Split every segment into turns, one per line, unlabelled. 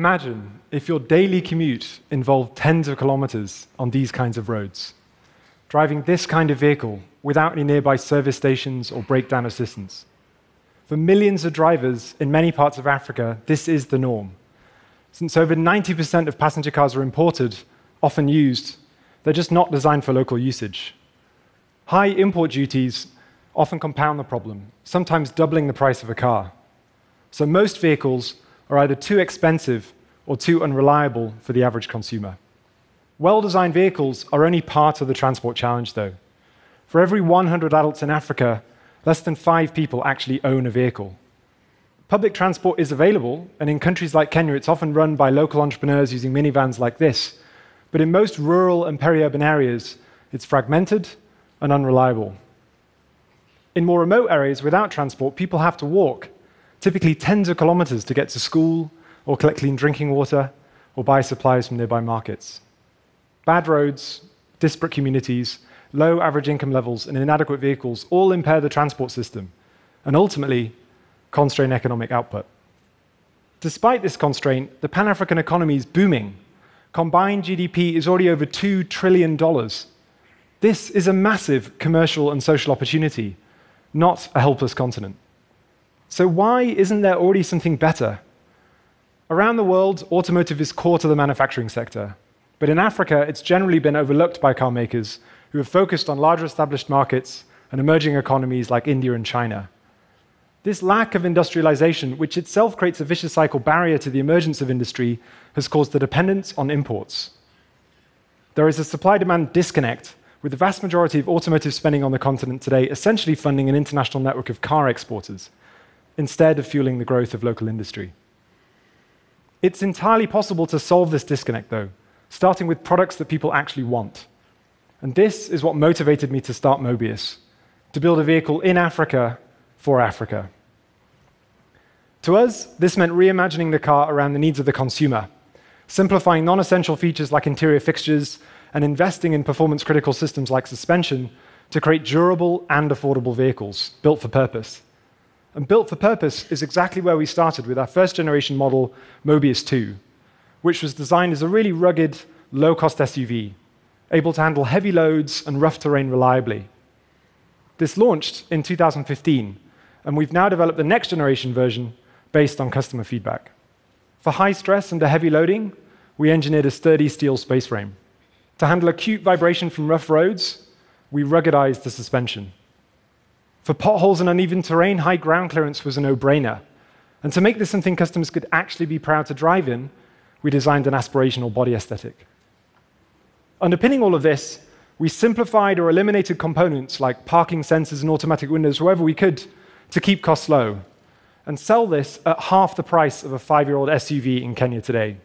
Imagine if your daily commute involved tens of kilometers on these kinds of roads, driving this kind of vehicle without any nearby service stations or breakdown assistance. For millions of drivers in many parts of Africa, this is the norm. Since over 90% of passenger cars are imported, often used, they're just not designed for local usage. High import duties often compound the problem, sometimes doubling the price of a car. So most vehicles are either too expensive or too unreliable for the average consumer. Well designed vehicles are only part of the transport challenge, though. For every 100 adults in Africa, less than five people actually own a vehicle. Public transport is available, and in countries like Kenya, it's often run by local entrepreneurs using minivans like this. But in most rural and peri urban areas, it's fragmented and unreliable. In more remote areas without transport, people have to walk, typically tens of kilometers, to get to school or collect clean drinking water or buy supplies from nearby markets. Bad roads, disparate communities, low average income levels, and inadequate vehicles all impair the transport system and ultimately constrain economic output. Despite this constraint, the Pan African economy is booming. Combined GDP is already over $2 trillion. This is a massive commercial and social opportunity, not a helpless continent. So, why isn't there already something better? Around the world, automotive is core to the manufacturing sector. But in Africa, it's generally been overlooked by car makers who have focused on larger established markets and emerging economies like India and China. This lack of industrialization, which itself creates a vicious cycle barrier to the emergence of industry, has caused the dependence on imports. There is a supply demand disconnect, with the vast majority of automotive spending on the continent today essentially funding an international network of car exporters, instead of fueling the growth of local industry. It's entirely possible to solve this disconnect, though, starting with products that people actually want. And this is what motivated me to start Mobius to build a vehicle in Africa for Africa. To us, this meant reimagining the car around the needs of the consumer, simplifying non essential features like interior fixtures, and investing in performance critical systems like suspension to create durable and affordable vehicles built for purpose. And built for purpose is exactly where we started with our first generation model, Mobius 2, which was designed as a really rugged, low cost SUV able to handle heavy loads and rough terrain reliably. This launched in 2015, and we've now developed the next generation version based on customer feedback. For high stress and heavy loading, we engineered a sturdy steel space frame. To handle acute vibration from rough roads, we ruggedized the suspension. For potholes and uneven terrain, high ground clearance was a no brainer. And to make this something customers could actually be proud to drive in, we designed an aspirational body aesthetic. Underpinning all of this, we simplified or eliminated components like parking sensors and automatic windows wherever we could to keep costs low and sell this at half the price of a five year old SUV in Kenya today.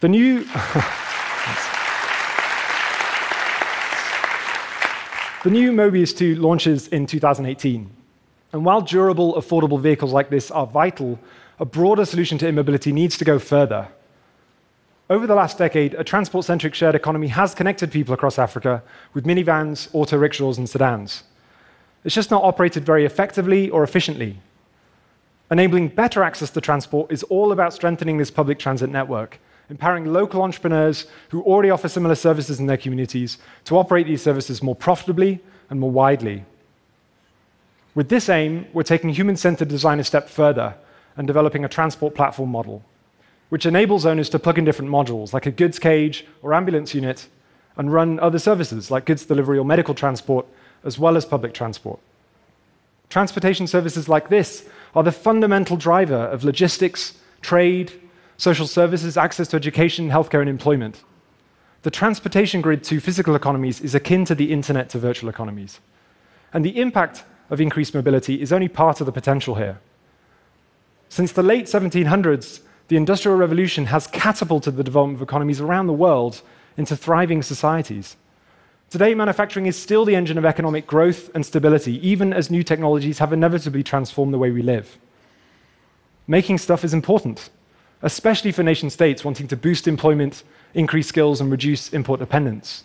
The new. the new Mobius 2 launches in 2018. And while durable, affordable vehicles like this are vital, a broader solution to immobility needs to go further. Over the last decade, a transport centric shared economy has connected people across Africa with minivans, auto rickshaws, and sedans. It's just not operated very effectively or efficiently. Enabling better access to transport is all about strengthening this public transit network, empowering local entrepreneurs who already offer similar services in their communities to operate these services more profitably and more widely. With this aim, we're taking human centered design a step further and developing a transport platform model which enables owners to plug in different modules, like a goods cage or ambulance unit, and run other services like goods delivery or medical transport, as well as public transport. Transportation services like this are the fundamental driver of logistics, trade, social services, access to education, healthcare, and employment. The transportation grid to physical economies is akin to the internet to virtual economies. And the impact of increased mobility is only part of the potential here. Since the late 1700s, the Industrial Revolution has catapulted the development of economies around the world into thriving societies. Today, manufacturing is still the engine of economic growth and stability, even as new technologies have inevitably transformed the way we live. Making stuff is important, especially for nation states wanting to boost employment, increase skills, and reduce import dependence.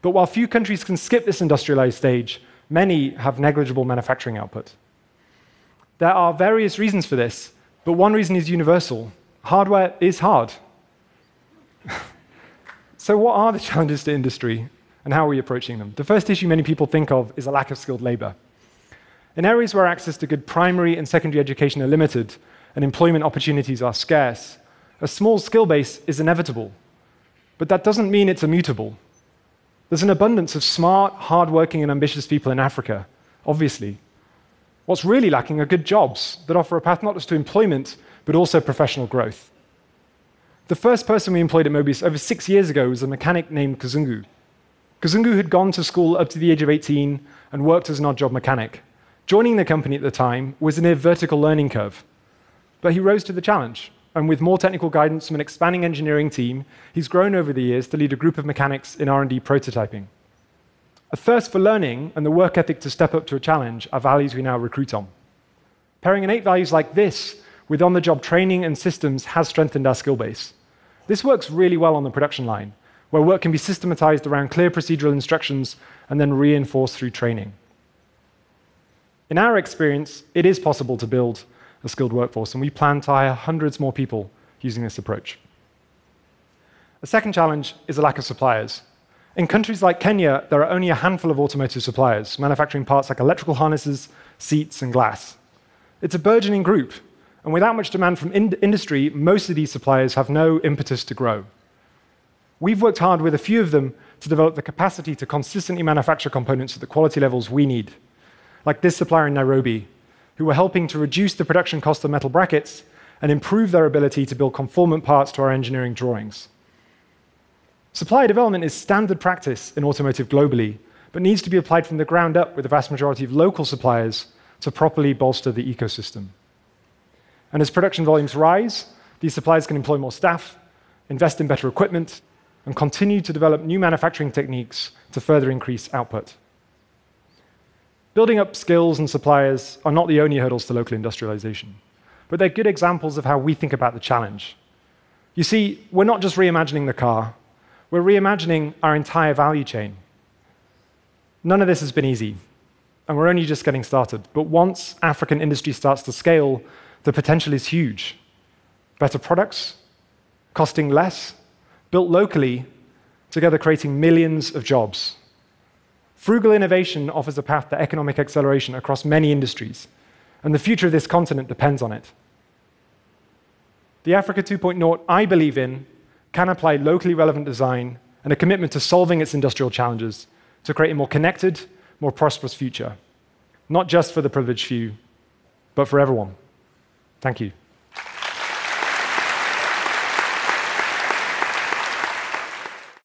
But while few countries can skip this industrialized stage, many have negligible manufacturing output. There are various reasons for this, But one reason is universal hardware is hard. so, what are the challenges to industry and how are we approaching them? The first issue many people think of is a lack of skilled labor. In areas where access to good primary and secondary education are limited and employment opportunities are scarce, a small skill base is inevitable. But that doesn't mean it's immutable. There's an abundance of smart, hardworking, and ambitious people in Africa, obviously. What's really lacking are good jobs that offer a path not just to employment, but also professional growth. The first person we employed at Mobius over six years ago was a mechanic named Kazungu. Kazungu had gone to school up to the age of 18 and worked as an odd job mechanic. Joining the company at the time was a near vertical learning curve. But he rose to the challenge and with more technical guidance from an expanding engineering team, he's grown over the years to lead a group of mechanics in R&D prototyping. A thirst for learning and the work ethic to step up to a challenge are values we now recruit on. Pairing innate values like this with on-the-job training and systems has strengthened our skill base. This works really well on the production line, where work can be systematized around clear procedural instructions and then reinforced through training. In our experience, it is possible to build a skilled workforce, and we plan to hire hundreds more people using this approach. The second challenge is a lack of suppliers. In countries like Kenya, there are only a handful of automotive suppliers manufacturing parts like electrical harnesses, seats, and glass. It's a burgeoning group, and without much demand from in industry, most of these suppliers have no impetus to grow. We've worked hard with a few of them to develop the capacity to consistently manufacture components at the quality levels we need, like this supplier in Nairobi, who were helping to reduce the production cost of metal brackets and improve their ability to build conformant parts to our engineering drawings. Supplier development is standard practice in automotive globally, but needs to be applied from the ground up with the vast majority of local suppliers to properly bolster the ecosystem. And as production volumes rise, these suppliers can employ more staff, invest in better equipment, and continue to develop new manufacturing techniques to further increase output. Building up skills and suppliers are not the only hurdles to local industrialization, but they're good examples of how we think about the challenge. You see, we're not just reimagining the car, we're reimagining our entire value chain. None of this has been easy, and we're only just getting started. But once African industry starts to scale, the potential is huge. Better products, costing less, built locally, together creating millions of jobs. Frugal innovation offers a path to economic acceleration across many industries, and the future of this continent depends on it. The Africa 2.0 I believe in can apply locally relevant design and a commitment to solving its industrial challenges to create a more connected, more prosperous future, not just for the privileged few, but for everyone. Thank you.